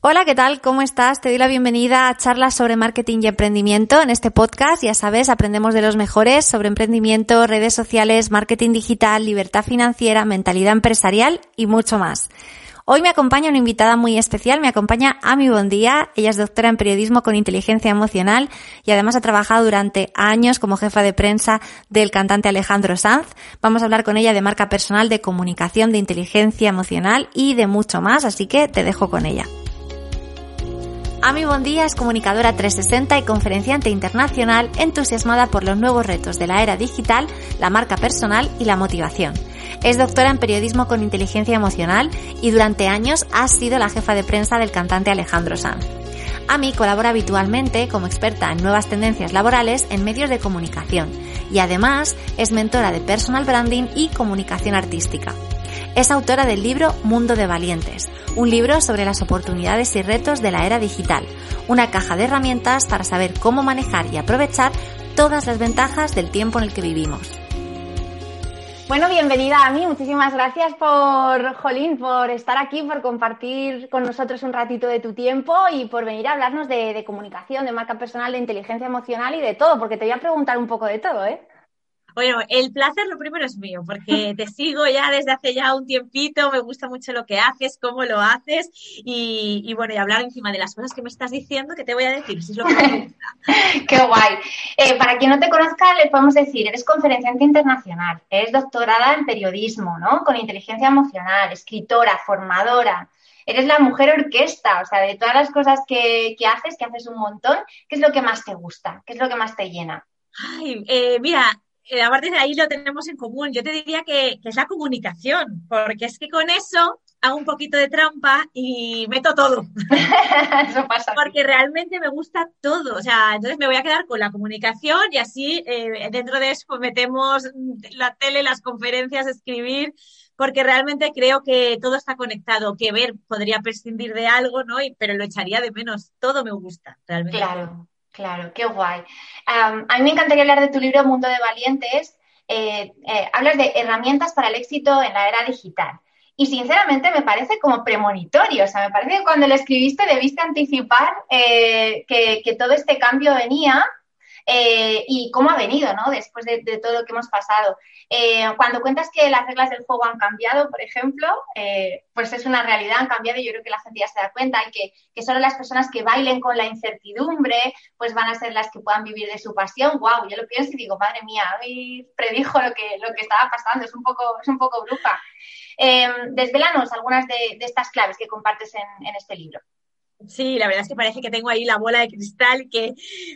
Hola, ¿qué tal? ¿Cómo estás? Te doy la bienvenida a charlas sobre marketing y emprendimiento. En este podcast, ya sabes, aprendemos de los mejores sobre emprendimiento, redes sociales, marketing digital, libertad financiera, mentalidad empresarial y mucho más. Hoy me acompaña una invitada muy especial, me acompaña Ami Bondía. Ella es doctora en periodismo con inteligencia emocional y además ha trabajado durante años como jefa de prensa del cantante Alejandro Sanz. Vamos a hablar con ella de marca personal, de comunicación, de inteligencia emocional y de mucho más, así que te dejo con ella. Ami Bondía es comunicadora 360 y conferenciante internacional entusiasmada por los nuevos retos de la era digital, la marca personal y la motivación. Es doctora en periodismo con inteligencia emocional y durante años ha sido la jefa de prensa del cantante Alejandro Sanz. Ami colabora habitualmente como experta en nuevas tendencias laborales en medios de comunicación y además es mentora de personal branding y comunicación artística. Es autora del libro Mundo de Valientes, un libro sobre las oportunidades y retos de la era digital, una caja de herramientas para saber cómo manejar y aprovechar todas las ventajas del tiempo en el que vivimos. Bueno, bienvenida a mí. Muchísimas gracias por, Jolín, por estar aquí, por compartir con nosotros un ratito de tu tiempo y por venir a hablarnos de, de comunicación, de marca personal, de inteligencia emocional y de todo, porque te voy a preguntar un poco de todo, ¿eh? Bueno, el placer lo primero es mío, porque te sigo ya desde hace ya un tiempito, me gusta mucho lo que haces, cómo lo haces y, bueno, y hablar encima de las cosas que me estás diciendo, que te voy a decir, si es lo que me gusta. Qué guay. Eh, para quien no te conozca, le podemos decir, eres conferenciante internacional, eres doctorada en periodismo, ¿no? Con inteligencia emocional, escritora, formadora. Eres la mujer orquesta, o sea, de todas las cosas que, que haces, que haces un montón, ¿qué es lo que más te gusta? ¿Qué es lo que más te llena? Ay, eh, mira, eh, aparte de ahí lo tenemos en común. Yo te diría que, es la comunicación, porque es que con eso hago un poquito de trampa y meto todo. eso pasa. Porque realmente me gusta todo. O sea, entonces me voy a quedar con la comunicación y así eh, dentro de eso pues, metemos la tele, las conferencias, escribir, porque realmente creo que todo está conectado. Que ver podría prescindir de algo, ¿no? Y, pero lo echaría de menos. Todo me gusta, realmente. Claro. Claro, qué guay. a mí me encantaría hablar de tu libro Mundo de Valientes. Eh, eh, hablas de herramientas para el éxito en la era digital. Y sinceramente me parece como premonitorio. O sea, me parece que cuando lo escribiste debiste anticipar eh, que, todo este cambio venía eh, y cómo ha venido, ¿no? Después de, todo lo que hemos pasado. Eh, cuando cuentas que las reglas del juego han cambiado, por ejemplo, eh, pues es una realidad, han cambiado y yo creo que la gente ya se da cuenta y que, que, solo las personas que bailen con la incertidumbre, pues van a ser las que puedan vivir de su pasión. ¡Wow! Yo lo pienso y digo, madre mía, hoy predijo lo que, lo que estaba pasando, es un poco, es un poco bruja. desvelanos algunas de, estas claves que compartes en este libro. Sí, la verdad es que parece que tengo ahí la bola de cristal que,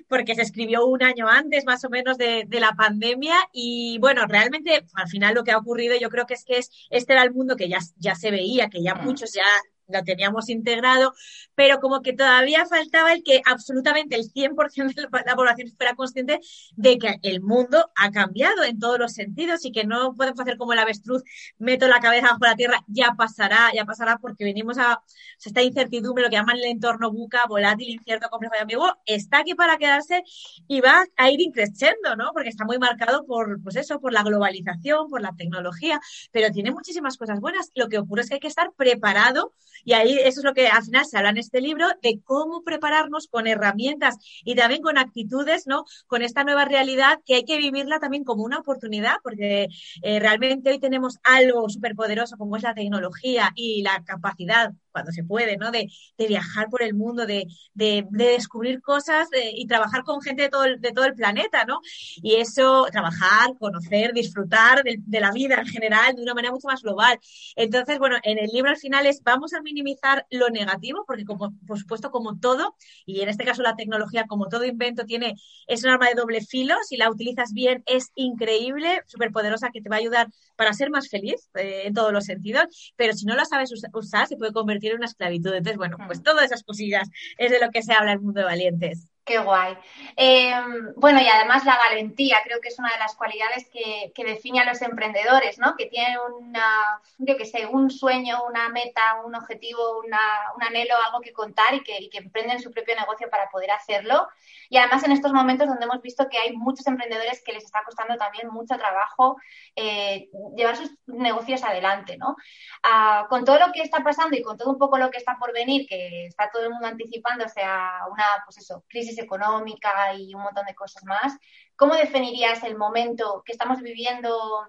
porque se escribió un año antes más o menos de, de, la pandemia y bueno, realmente al final lo que ha ocurrido yo creo que es que es, este era el mundo que ya, ya se veía, que ya mm. muchos ya lo teníamos integrado, pero como que todavía faltaba el que absolutamente el 100% de la población fuera consciente de que el mundo ha cambiado en todos los sentidos y que no podemos hacer como el avestruz, meto la cabeza bajo la tierra, ya pasará, ya pasará porque venimos a esta incertidumbre, lo que llaman el entorno buca, volátil, incierto, complejo y amigo, está aquí para quedarse y va a ir increciendo, ¿no? Porque está muy marcado por, pues eso, por la globalización, por la tecnología, pero tiene muchísimas cosas buenas. Lo que ocurre es que hay que estar preparado y ahí eso es lo que al final se habla en este libro, de cómo prepararnos con herramientas y también con actitudes, ¿no? Con esta nueva realidad que hay que vivirla también como una oportunidad, porque eh, realmente hoy tenemos algo súper poderoso como es la tecnología y la capacidad cuando se puede, ¿no? De, viajar por el mundo, de, descubrir cosas y trabajar con gente de todo, el, de todo el planeta, ¿no? Y eso, trabajar, conocer, disfrutar de, la vida en general de una manera mucho más global. Entonces, bueno, en el libro al final es, vamos a minimizar lo negativo, porque como, por supuesto, como todo, y en este caso la tecnología, como todo invento, tiene, es un arma de doble filo, si la utilizas bien es increíble, súper poderosa, que te va a ayudar para ser más feliz eh, en todos los sentidos, pero si no la sabes usar, se puede convertir requiere una esclavitud. Entonces, bueno, pues mm. todas esas cosillas es de lo que se habla en el mundo de valientes. Qué guay. Em, bueno, y además la valentía creo que es una de las cualidades que, define a los emprendedores, ¿no? Que tienen una, yo que sé, un sueño, una meta, un objetivo, una, un anhelo, algo que contar y que, y que, emprenden su propio negocio para poder hacerlo. Y además en estos momentos donde hemos visto que hay muchos emprendedores que les está costando también mucho trabajo eh, llevar sus negocios adelante, ¿no? Ah, con todo lo que está pasando y con todo un poco lo que está por venir, que está todo el mundo anticipándose a una, pues eso, crisis económica y un montón de cosas más. ¿Cómo definirías el momento que estamos viviendo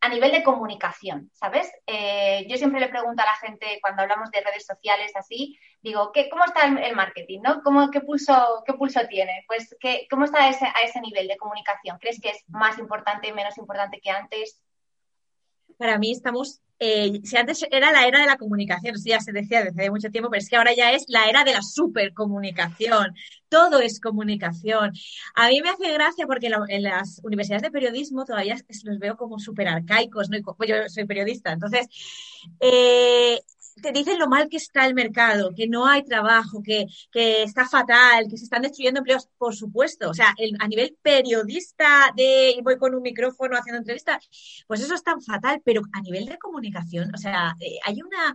a nivel de comunicación, ¿sabes? Eh, yo siempre le pregunto a la gente cuando hablamos de redes sociales así, digo, ¿qué, ¿cómo está el, marketing? ¿no? ¿Cómo, qué, pulso, ¿Qué pulso tiene? Pues, ¿qué, ¿cómo está ese, a ese nivel de comunicación? ¿Crees que es más importante, menos importante que antes? Para mí estamos eh, si antes era la era de la comunicación, ya se decía desde hace mucho tiempo, pero es que ahora ya es la era de la supercomunicación. Todo es comunicación. A mí me hace gracia porque en las universidades de periodismo todavía los veo como súper arcaicos. Pues yo soy periodista, entonces eh, te dicen lo mal que está el mercado, que no hay trabajo, que, que está fatal, que se están destruyendo empleos, por supuesto. O sea, a nivel periodista de voy con un micrófono haciendo entrevistas, pues eso es tan fatal, pero a nivel de comunicación, o sea, eh, hay una,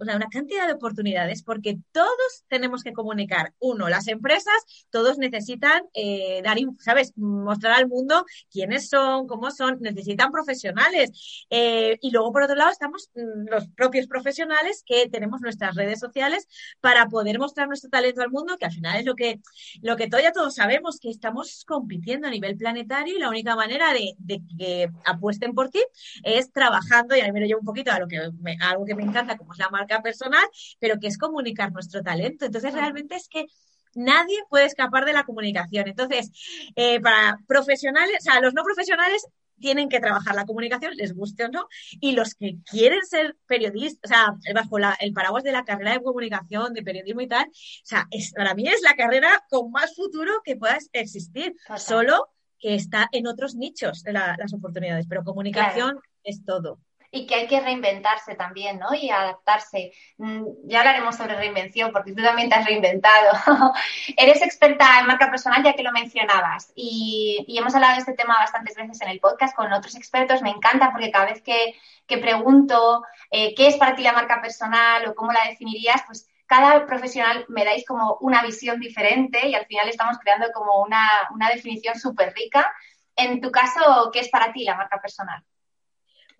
una cantidad de oportunidades porque todos tenemos que comunicar. Uno, las empresas, todos necesitan eh, dar, ¿sabes? Mostrar al mundo quiénes son, cómo son, necesitan profesionales. Eh, y luego, por otro lado, estamos mm, los propios profesionales que tenemos nuestras redes sociales para poder mostrar nuestro talento al mundo, que al final es lo que, lo que todavía todos sabemos, que estamos compitiendo a nivel planetario y la única manera de, que apuesten por ti es trabajando, y ahí me lo llevo un poquito a, lo que algo que me encanta, como es la marca personal, pero que es comunicar nuestro talento. Entonces, realmente es que nadie puede escapar de la comunicación. Entonces, eh, para profesionales, o sea, los no profesionales tienen que trabajar la comunicación, les guste o no, y los que quieren ser periodistas, o sea, bajo el paraguas de la carrera de comunicación, de periodismo y tal, o sea, es, para mí es la carrera con más futuro que pueda existir, solo que está en otros nichos de las oportunidades, pero comunicación es todo y que hay que reinventarse también, ¿no? Y adaptarse. Mm, ya hablaremos sobre reinvención, porque tú también te has reinventado. Eres experta en marca personal, ya que lo mencionabas, y, hemos hablado de este tema bastantes veces en el podcast con otros expertos. Me encanta porque cada vez que, pregunto eh, qué es para ti la marca personal o cómo la definirías, pues cada profesional me dais como una visión diferente y al final estamos creando como una, una definición súper rica. En tu caso, ¿qué es para ti la marca personal?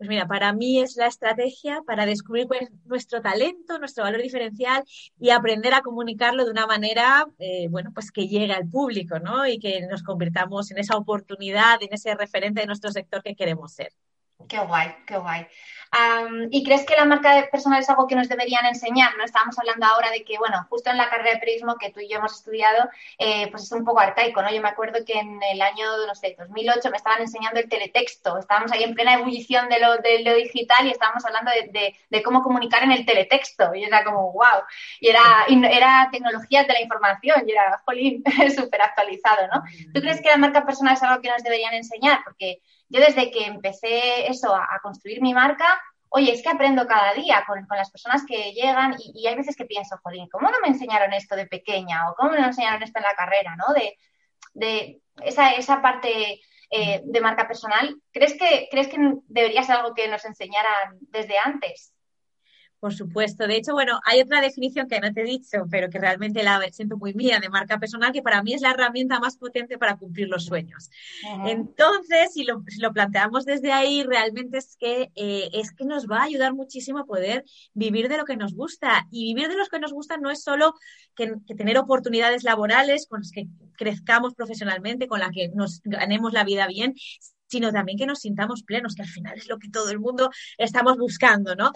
Pues mira, para mí es la estrategia para descubrir cuál es nuestro talento, nuestro valor diferencial y aprender a comunicarlo de una manera, eh, bueno, pues que llegue al público, ¿no? Y que nos convirtamos en esa oportunidad, en ese referente de nuestro sector que queremos ser. Qué guay, qué guay. ¿Y crees que la marca personal es algo que nos deberían enseñar? ¿no? Estábamos hablando ahora de que, bueno, justo en la carrera de periodismo que tú y yo hemos estudiado, eh, pues es un poco arcaico, ¿no? Yo me acuerdo que en el año, no sé, 2008 me estaban enseñando el teletexto. Estábamos ahí en plena ebullición de lo, de lo digital y estábamos hablando de, de, cómo comunicar en el teletexto. Y era como, wow. Y era, era tecnología de la información y era, jolín, súper actualizado, ¿no? ¿Tú crees que la marca personal es algo que nos deberían enseñar? Porque yo desde que empecé eso, a, construir mi marca, oye, es que aprendo cada día con, las personas que llegan y, hay veces que pienso, jolín, ¿cómo no me enseñaron esto de pequeña? ¿O cómo no me enseñaron esto en la carrera? ¿no? De, de esa, esa parte eh, de marca personal. ¿Crees que, ¿Crees que debería ser algo que nos enseñaran desde antes? Por supuesto. De hecho, bueno, hay otra definición que no te he dicho, pero que realmente la siento muy mía de marca personal, que para mí es la herramienta más potente para cumplir los sueños. Entonces, si lo, planteamos desde ahí, realmente es que, eh, es que nos va a ayudar muchísimo a poder vivir de lo que nos gusta. Y vivir de lo que nos gusta no es solo que, que tener oportunidades laborales con las que crezcamos profesionalmente, con las que nos ganemos la vida bien, sino también que nos sintamos plenos, que al final es lo que todo el mundo estamos buscando, ¿no?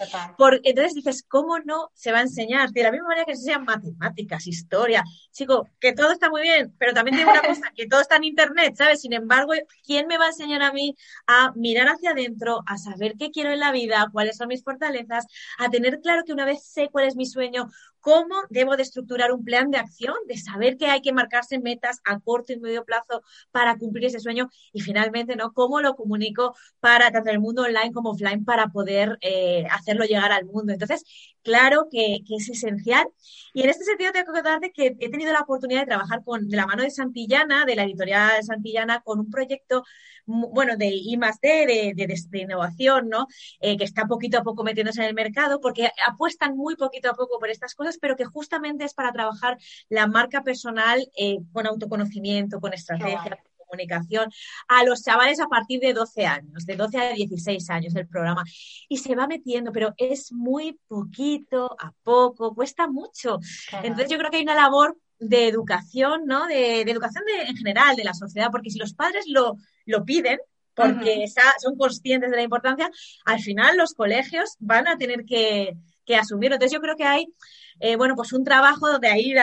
entonces dices, ¿cómo no se va a enseñar? De la misma manera que se enseñan matemáticas, historia, chico, que todo está muy bien, pero también tengo una cosa, que todo está en Internet, ¿sabes? Sin embargo, ¿quién me va a enseñar a mí a mirar hacia adentro, a saber qué quiero en la vida, cuáles son mis fortalezas, a tener claro que una vez sé cuál es mi sueño, cómo debo de estructurar un plan de acción, de saber que hay que marcarse metas a corto y medio plazo para cumplir ese sueño y finalmente, ¿no? Cómo lo comunico para tanto el mundo online como offline para poder eh, hacerlo llegar al mundo. Entonces, claro que, es esencial. Y en este sentido tengo que contarte que he tenido la oportunidad de trabajar con, de la mano de Santillana, de la editorial Santillana, con un proyecto, bueno, de I D, de, innovación, ¿no? Eh, que está poquito a poco metiéndose en el mercado, porque apuestan muy poquito a poco por estas cosas, pero que justamente es para trabajar la marca personal eh, con autoconocimiento, con estrategia comunicación a los chavales a partir de 12 años, de 12 a 16 años el programa. Y se va metiendo, pero es muy poquito a poco, cuesta mucho. Entonces yo creo que hay una labor de educación, ¿no? De, educación en general de la sociedad, porque si los padres lo, lo piden, porque son conscientes de la importancia, al final los colegios van a tener que, que asumirlo. Entonces yo creo que hay eh, bueno, pues un trabajo donde ahí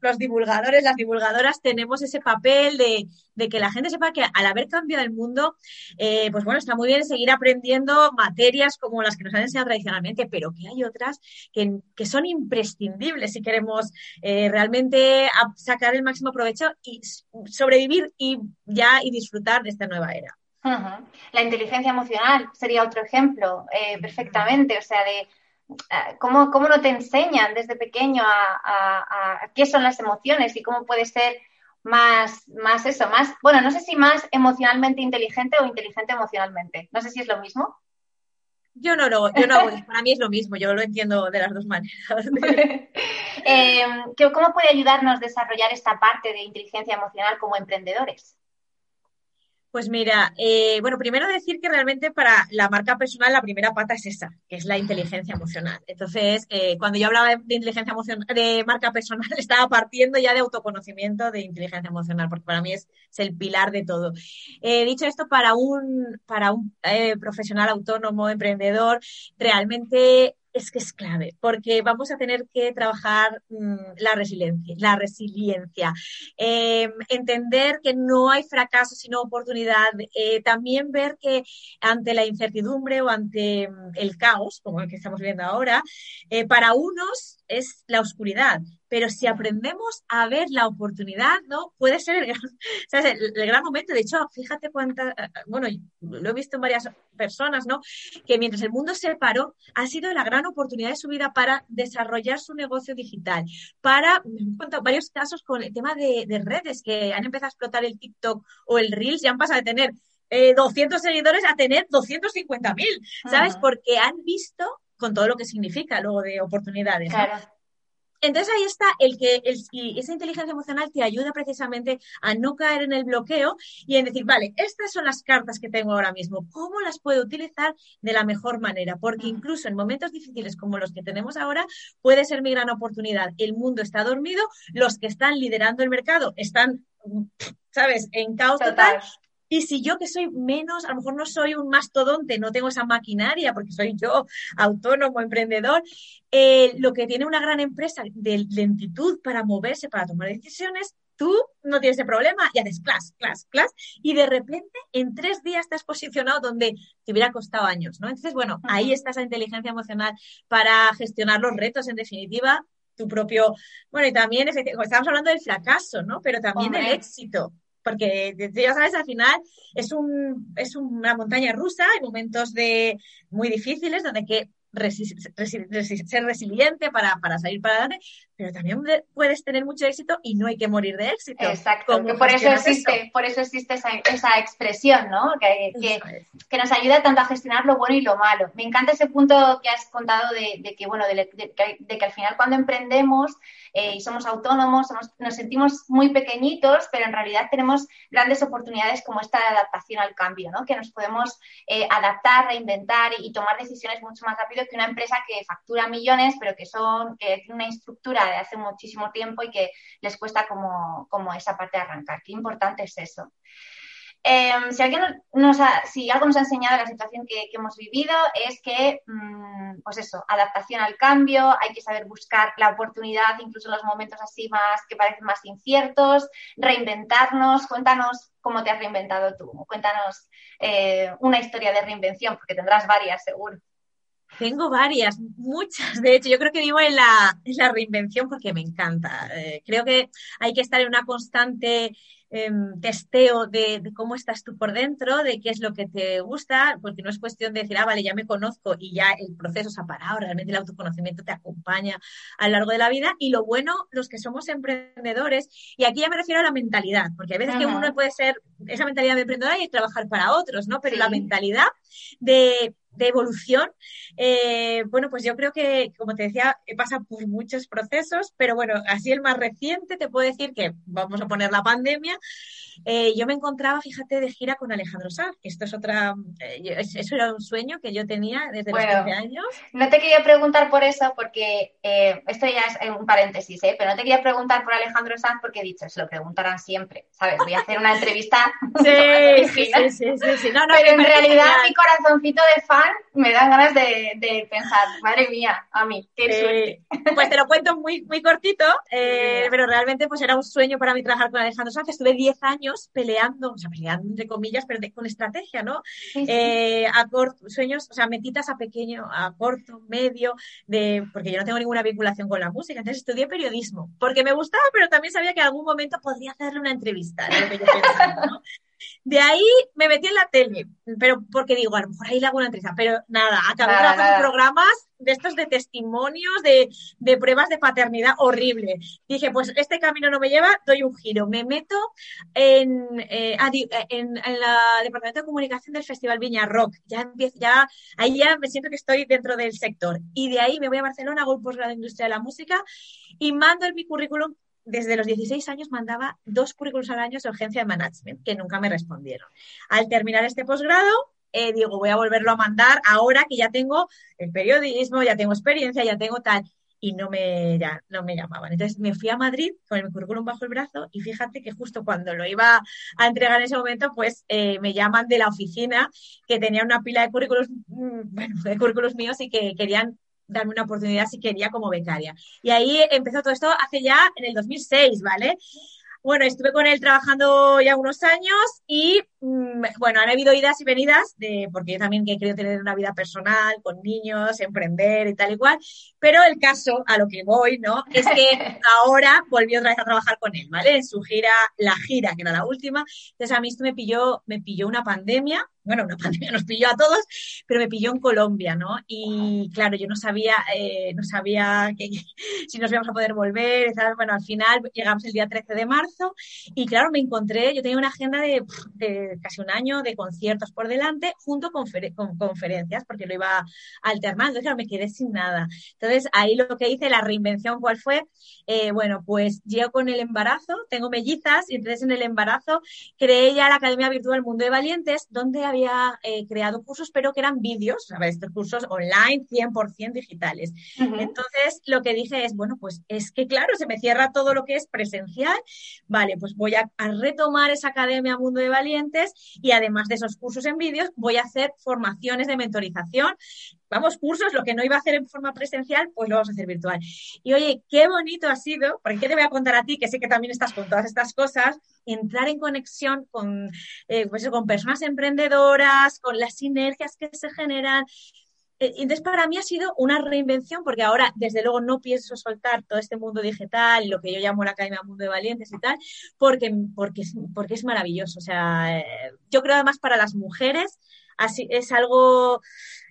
los divulgadores, las divulgadoras tenemos ese papel de, que la gente sepa que al haber cambiado el mundo, eh, pues bueno, está muy bien seguir aprendiendo materias como las que nos han enseñado tradicionalmente, pero que hay otras que, son imprescindibles si queremos eh, realmente sacar el máximo provecho y sobrevivir y ya y disfrutar de esta nueva era. La inteligencia emocional sería otro ejemplo, perfectamente, o sea, de eh, ¿Cómo, ¿Cómo, no te enseñan desde pequeño a, qué son las emociones y cómo puedes ser más, más eso, más, bueno, no sé si más emocionalmente inteligente o inteligente emocionalmente. No sé si es lo mismo. Yo no lo, yo no, para mí es lo mismo, yo lo entiendo de las dos maneras. eh, ¿Cómo puede ayudarnos a desarrollar esta parte de inteligencia emocional como emprendedores? Pues mira, eh, bueno, primero decir que realmente para la marca personal la primera pata es esa, que es la inteligencia emocional. Entonces, eh, cuando yo hablaba de, inteligencia emocional, de marca personal, estaba partiendo ya de autoconocimiento de inteligencia emocional, porque para mí es, el pilar de todo. Eh, dicho esto, para un, para un profesional autónomo, emprendedor, realmente es que es clave, porque vamos a tener que trabajar mm, la resiliencia, la resiliencia, em, entender que no hay fracaso sino oportunidad, eh, también ver que ante la incertidumbre o ante mm, el caos, como el que estamos viendo ahora, eh, para unos es la oscuridad, pero si aprendemos a ver la oportunidad, ¿no? Puede ser el gran, el, gran momento. De hecho, fíjate cuántas, bueno, lo he visto en varias personas, ¿no? Que mientras el mundo se paró, ha sido la gran oportunidad de su vida para desarrollar su negocio digital, para, me he varios casos con el tema de, redes que han empezado a explotar el TikTok o el Reels, ya han pasado de tener 200 eh, seguidores a tener 250.000, ¿sabes? Porque han visto con todo lo que significa luego de oportunidades. Claro. Entonces ahí está el que esa inteligencia emocional te ayuda precisamente a no caer en el bloqueo y en decir, vale, estas son las cartas que tengo ahora mismo, ¿cómo las puedo utilizar de la mejor manera? Porque incluso en momentos difíciles como los que tenemos ahora, puede ser mi gran oportunidad. El mundo está dormido, los que están liderando el mercado están, ¿sabes?, en caos total y si yo que soy menos, a lo mejor no soy un mastodonte, no tengo esa maquinaria porque soy yo autónomo, emprendedor, eh, lo que tiene una gran empresa de lentitud para moverse, para tomar decisiones, tú no tienes ese problema y haces class, class, class, y de repente en tres días te has posicionado donde te hubiera costado años, ¿no? Entonces, bueno, ahí está esa inteligencia emocional para gestionar los retos, en definitiva, tu propio, bueno, y también, estamos hablando del fracaso, ¿no? Pero también del éxito porque ya sabes, al final es, un, es una montaña rusa, hay momentos de muy difíciles donde hay que ser resiliente para, para, salir para adelante, pero también puedes tener mucho éxito y no hay que morir de éxito. Exacto, por eso existe, por eso existe esa, esa expresión, ¿no? Que, que, nos ayuda tanto a gestionar lo bueno y lo malo. Me encanta ese punto que has contado de, de que, bueno, de, que al final cuando emprendemos eh, y somos autónomos, nos sentimos muy pequeñitos, pero en realidad tenemos grandes oportunidades como esta de adaptación al cambio, ¿no? Que nos podemos eh, adaptar, reinventar y, tomar decisiones mucho más rápido que una empresa que factura millones, pero que son, que tiene una estructura de hace muchísimo tiempo y que les cuesta como, como esa parte de arrancar. Qué importante es eso. Em, si, alguien si algo nos ha enseñado la situación que, hemos vivido es que, mm, pues eso, adaptación al cambio, hay que saber buscar la oportunidad incluso en los momentos así más que parecen más inciertos, reinventarnos. Cuéntanos cómo te has reinventado tú, cuéntanos eh, una historia de reinvención, porque tendrás varias seguro. Tengo varias, muchas. De hecho, yo creo que vivo en la, la reinvención porque me encanta. Eh, creo que hay que estar en una constante em, testeo de, cómo estás tú por dentro, de qué es lo que te gusta, porque no es cuestión de decir, ah, vale, ya me conozco y ya el proceso se ha parado, realmente el autoconocimiento te acompaña a lo largo de la vida. Y lo bueno, los que somos emprendedores, y aquí ya me refiero a la mentalidad, porque a veces que uno puede ser esa mentalidad de emprendedora y trabajar para otros, ¿no? Pero la mentalidad de de evolución, eh, bueno, pues yo creo que, como te decía, pasa por muchos procesos, pero bueno, así el más reciente te puedo decir que vamos a poner la pandemia. Eh, yo me encontraba, fíjate, de gira con Alejandro Sanz, esto es otra, eh, eso era un sueño que yo tenía desde los 15 años. No te quería preguntar por eso, porque esto ya es un paréntesis, pero no te quería preguntar por Alejandro Sanz porque he dicho, se lo preguntarán siempre, ¿sabes? Voy a hacer una entrevista. sí, sí, sí, sí, No, no, pero en realidad mi corazoncito de fan me dan ganas de, pensar, madre mía, a mí, qué Pues te lo cuento muy, muy cortito, eh, pero realmente pues era un sueño para mí trabajar con Alejandro Sanz. Estuve 10 años peleando, o sea, peleando entre comillas, pero con estrategia, ¿no? Eh, a corto, sueños, o sea, metitas a pequeño, a corto, medio, de, porque yo no tengo ninguna vinculación con la música, entonces estudié periodismo, porque me gustaba, pero también sabía que en algún momento podría hacerle una entrevista, lo que yo pensaba, ¿no? De ahí me metí en la tele, pero porque digo, a lo mejor ahí le hago una entrevista, pero nada, acabé trabajando en programas de estos de testimonios, de, de, pruebas de paternidad horrible. Dije, pues este camino no me lleva, doy un giro. Me meto en, eh, en, en la departamento de comunicación del Festival Viña Rock. Ya empiezo, ya, ahí ya me siento que estoy dentro del sector. Y de ahí me voy a Barcelona, hago el posgrado de industria de la música y mando en mi currículum desde los 16 años mandaba dos currículos al año de urgencia de management, que nunca me respondieron. Al terminar este posgrado, eh, digo, voy a volverlo a mandar ahora que ya tengo el periodismo, ya tengo experiencia, ya tengo tal. Y no me, ya, no me llamaban. Entonces me fui a Madrid con el currículum bajo el brazo y fíjate que justo cuando lo iba a entregar en ese momento, pues eh, me llaman de la oficina que tenía una pila de currículos, mm, de currículos míos y que querían darme una oportunidad si quería como becaria. Y ahí empezó todo esto hace ya en el 2006, ¿vale? Bueno, estuve con él trabajando ya unos años y, bueno, han habido idas y venidas, de, porque yo también he querido tener una vida personal, con niños, emprender y tal y cual, pero el caso a lo que voy, ¿no? Es que ahora volví otra vez a trabajar con él, ¿vale? En su gira, la gira, que era la última. Entonces a mí esto me pilló, me pilló una pandemia, bueno, una pandemia nos pilló a todos, pero me pilló en Colombia, ¿no? Y claro, yo no sabía, eh, no sabía que, si nos íbamos a poder volver, Bueno, al final llegamos el día 13 de marzo y claro, me encontré, yo tenía una agenda de, casi un año de conciertos por delante, junto con, con, conferencias, porque lo iba alternando, claro, me quedé sin nada. Entonces ahí lo que hice, la reinvención, ¿cuál fue? Eh, bueno, pues yo con el embarazo, tengo mellizas, y entonces en el embarazo creé ya la Academia Virtual Mundo de Valientes, donde había eh, creado cursos, pero que eran vídeos, ver, estos cursos online 100% digitales. Entonces, lo que dije es, bueno, pues es que claro, se me cierra todo lo que es presencial, vale, pues voy a, retomar esa Academia Mundo de Valientes y además de esos cursos en vídeos, voy a hacer formaciones de mentorización vamos, cursos, lo que no iba a hacer en forma presencial, pues lo vamos a hacer virtual. Y oye, qué bonito ha sido, porque ¿qué te voy a contar a ti, que sé que también estás con todas estas cosas, entrar en conexión con, eh, pues, con personas emprendedoras, con las sinergias que se generan. Eh, entonces, para mí ha sido una reinvención, porque ahora, desde luego, no pienso soltar todo este mundo digital, lo que yo llamo la Academia Mundo de Valientes y tal, porque, porque, porque es maravilloso. O sea, eh, yo creo además para las mujeres así, es algo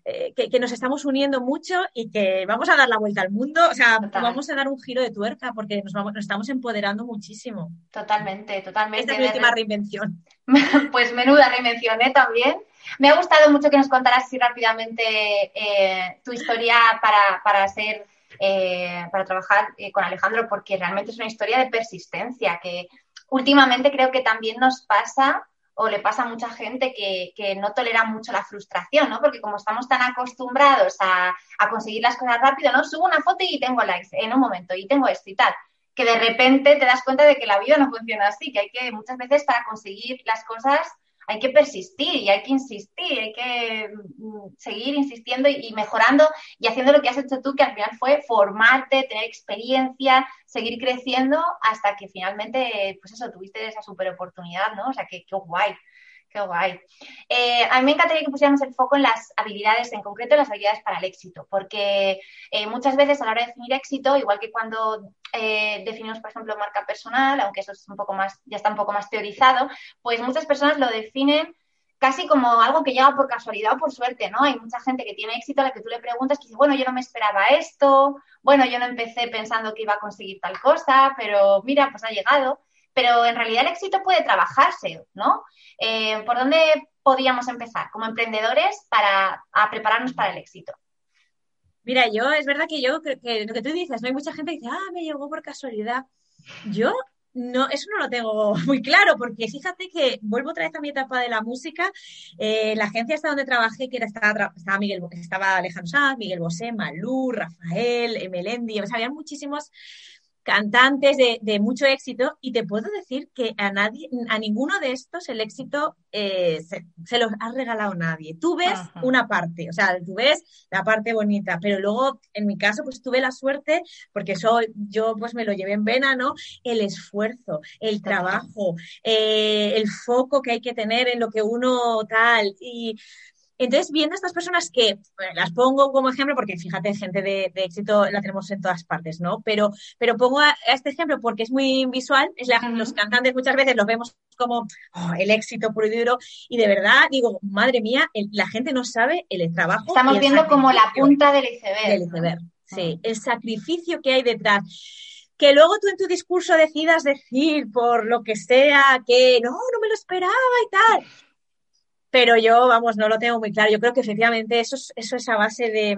eh, que, nos estamos uniendo mucho y que vamos a dar la vuelta al mundo, o sea, vamos a dar un giro de tuerca porque nos, vamos, nos estamos empoderando muchísimo. Totalmente, totalmente. Esta es mi última reinvención. pues menuda reinvención, ¿eh? También. Me ha gustado mucho que nos contaras así rápidamente eh, tu historia para, para ser... Eh, para trabajar con Alejandro porque realmente es una historia de persistencia que últimamente creo que también nos pasa o le pasa a mucha gente que, no tolera mucho la frustración, ¿no? Porque como estamos tan acostumbrados a, conseguir las cosas rápido, ¿no? Subo una foto y tengo likes en un momento y tengo esto y tal. Que de repente te das cuenta de que la vida no funciona así, que hay que muchas veces para conseguir las cosas hay que persistir y hay que insistir, hay que mm, seguir insistiendo y, mejorando y haciendo lo que has hecho tú, que al final fue formarte, tener experiencia, seguir creciendo hasta que finalmente, pues eso, tuviste esa super oportunidad, ¿no? O sea, que, qué guay. Qué guay. Eh, a mí me encantaría que pusiéramos el foco en las habilidades, en concreto en las habilidades para el éxito, porque eh, muchas veces a la hora de definir éxito, igual que cuando eh, definimos, por ejemplo, marca personal, aunque eso es un poco más, ya está un poco más teorizado, pues muchas personas lo definen casi como algo que llega por casualidad o por suerte, ¿no? Hay mucha gente que tiene éxito a la que tú le preguntas que dice, bueno, yo no me esperaba esto, bueno, yo no empecé pensando que iba a conseguir tal cosa, pero mira, pues ha llegado. Pero en realidad el éxito puede trabajarse, ¿no? Eh, ¿Por dónde podríamos empezar como emprendedores para prepararnos para el éxito? Mira, yo, es verdad que yo, que, que lo que tú dices, no hay mucha gente que dice, ah, me llegó por casualidad. Yo no, eso no lo tengo muy claro, porque fíjate que vuelvo otra vez a mi etapa de la música. Eh, la agencia hasta donde trabajé, que era, estaba, estaba, Miguel, estaba Alejandro Sanz, Miguel Bosé, Malú, Rafael, Melendi, o sea, había muchísimos cantantes de, mucho éxito y te puedo decir que a nadie, a ninguno de estos el éxito eh, se, los ha regalado nadie. Tú ves una parte, o sea, tú ves la parte bonita, pero luego en mi caso pues tuve la suerte porque soy, yo pues me lo llevé en vena, ¿no? El esfuerzo, el trabajo, eh, el foco que hay que tener en lo que uno tal y entonces, viendo estas personas que las pongo como ejemplo, porque fíjate, gente de, éxito la tenemos en todas partes, ¿no? Pero, pero pongo a, este ejemplo porque es muy visual, es los cantantes muchas veces los vemos como oh, el éxito puro y duro, y de verdad digo, madre mía, la gente no sabe el trabajo. Estamos viendo como la punta del iceberg. Del iceberg, sí, el sacrificio que hay detrás que luego tú en tu discurso decidas decir por lo que sea que no, no me lo esperaba y tal pero yo, vamos, no lo tengo muy claro. Yo creo que efectivamente eso es, eso es a base de,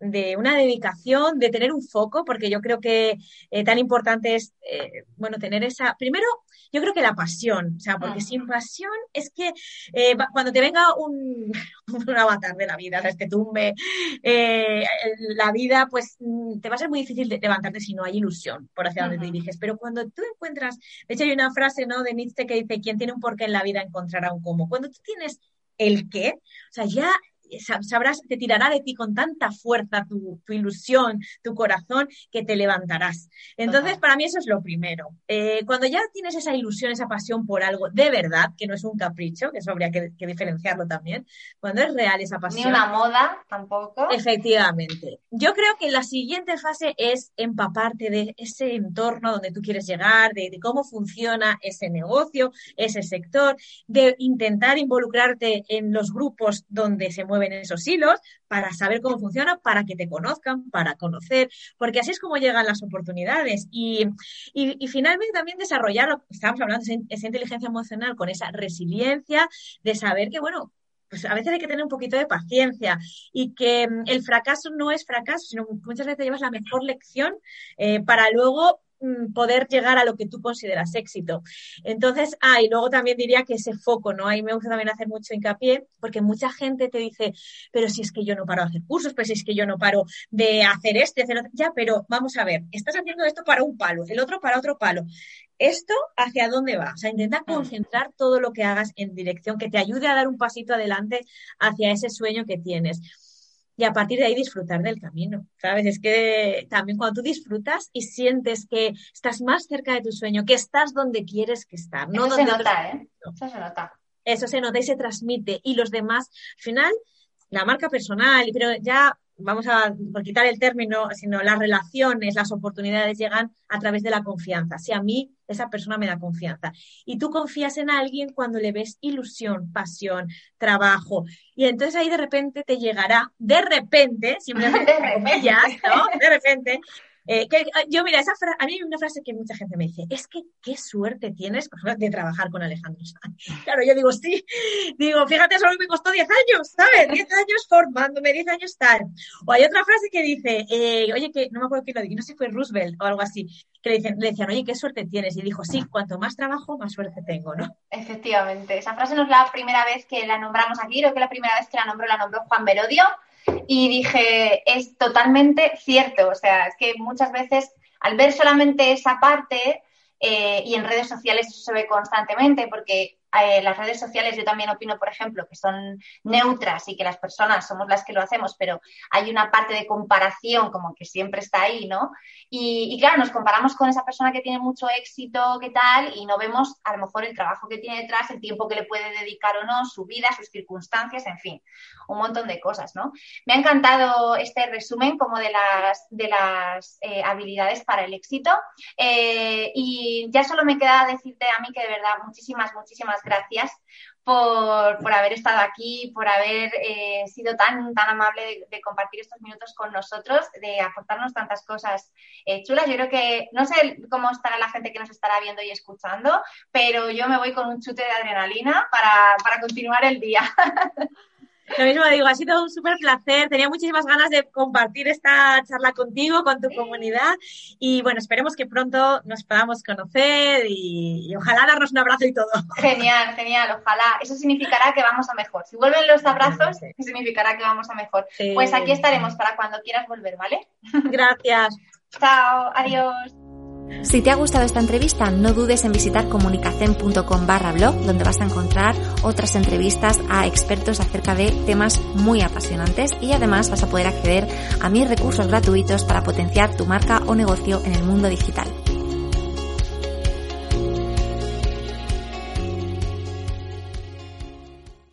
de una dedicación, de tener un foco, porque yo creo que eh, tan importante es, eh, bueno, tener esa, primero, yo creo que la pasión, o sea, porque sin pasión es que eh, cuando te venga un, un, avatar de la vida, que te tumbe la vida, pues mm, te va a ser muy difícil de levantarte si no hay ilusión por hacia dónde te diriges. Pero cuando tú encuentras, de hecho hay una frase, ¿no? De Nietzsche que dice, quien tiene un porqué en la vida encontrará un cómo. Cuando tú tienes el qué, o sea, ya sabrás, te tirará de ti con tanta fuerza tu, ilusión, tu corazón, que te levantarás. Entonces, para mí eso es lo primero. Eh, cuando ya tienes esa ilusión, esa pasión por algo de verdad, que no es un capricho, que eso habría que, diferenciarlo también, cuando es real esa pasión. Ni una moda tampoco. Efectivamente. Yo creo que la siguiente fase es empaparte de ese entorno donde tú quieres llegar, de, de cómo funciona ese negocio, ese sector, de intentar involucrarte en los grupos donde se mueve en esos hilos para saber cómo funciona, para que te conozcan, para conocer, porque así es como llegan las oportunidades. Y, y, finalmente también desarrollar, estamos hablando de esa inteligencia emocional con esa resiliencia de saber que, bueno, pues a veces hay que tener un poquito de paciencia y que mm, el fracaso no es fracaso, sino que muchas veces llevas la mejor lección eh, para luego poder llegar a lo que tú consideras éxito. Entonces, ah, y luego también diría que ese foco, ¿no? Ahí me gusta también hacer mucho hincapié, porque mucha gente te dice, pero si es que yo no paro de hacer cursos, pero si es que yo no paro de hacer esto, hacer otro. ya, pero vamos a ver, estás haciendo esto para un palo, el otro para otro palo. ¿Esto hacia dónde va? O sea, intenta mm. concentrar todo lo que hagas en dirección que te ayude a dar un pasito adelante hacia ese sueño que tienes y a partir de ahí disfrutar del camino, ¿sabes? Es que también cuando tú disfrutas y sientes que estás más cerca de tu sueño, que estás donde quieres que estar, no Eso se nota, ¿eh? Eso se nota. Eso se nota y se transmite. Y los demás, al final, la marca personal, pero ya vamos a por quitar el término, sino las relaciones, las oportunidades llegan a través de la confianza. Si a mí esa persona me da confianza y tú confías en alguien cuando le ves ilusión, pasión, trabajo y entonces ahí de repente te llegará, de repente, simplemente ¿no? De repente eh, ah, yo, mira, esa a mí hay una frase que mucha gente me dice, es que qué suerte tienes de trabajar con Alejandro Sanz. Claro, yo digo, sí, digo, fíjate, solo me costó 10 años, ¿sabes? 10 años formándome, 10 años tal. O hay otra frase que dice, eh, oye, que no me acuerdo quién lo dijo, no sé si fue Roosevelt o algo así, que le, dicen, decían, oye, qué suerte tienes. Y dijo, sí, cuanto más trabajo, más suerte tengo, ¿no? Efectivamente, esa frase no es la primera vez que la nombramos aquí, creo que la primera vez que la nombró la nombró Juan Merodio y dije, es totalmente cierto. O sea, es que muchas veces al ver solamente esa parte, eh, y en redes sociales eso se ve constantemente, porque eh, las redes sociales yo también opino, por ejemplo, que son neutras y que las personas somos las que lo hacemos, pero hay una parte de comparación como que siempre está ahí, ¿no? Y, claro, nos comparamos con esa persona que tiene mucho éxito, ¿qué tal? Y no vemos a lo mejor el trabajo que tiene detrás, el tiempo que le puede dedicar o no, su vida, sus circunstancias, en fin, un montón de cosas, ¿no? Me ha encantado este resumen como de las, de las eh, habilidades para el éxito. Eh, y ya solo me queda decirte a mí que de verdad muchísimas, muchísimas gracias por, por haber estado aquí, por haber eh, sido tan, tan amable de, compartir estos minutos con nosotros, de aportarnos tantas cosas chulas. Yo creo que no sé cómo estará la gente que nos estará viendo y escuchando, pero yo me voy con un chute de adrenalina para, para continuar el día. Lo mismo digo, ha sido un súper placer. Tenía muchísimas ganas de compartir esta charla contigo, con tu comunidad. Y bueno, esperemos que pronto nos podamos conocer y, ojalá darnos un abrazo y todo. Genial, genial. Ojalá. Eso significará que vamos a mejor. Si vuelven los abrazos, significará que vamos a mejor. Pues aquí estaremos para cuando quieras volver, ¿vale? Gracias. Chao, adiós. Si te ha gustado esta entrevista, no dudes en visitar comunicacen.com barra blog, donde vas a encontrar otras entrevistas a expertos acerca de temas muy apasionantes y además vas a poder acceder a mis recursos gratuitos para potenciar tu marca o negocio en el mundo digital.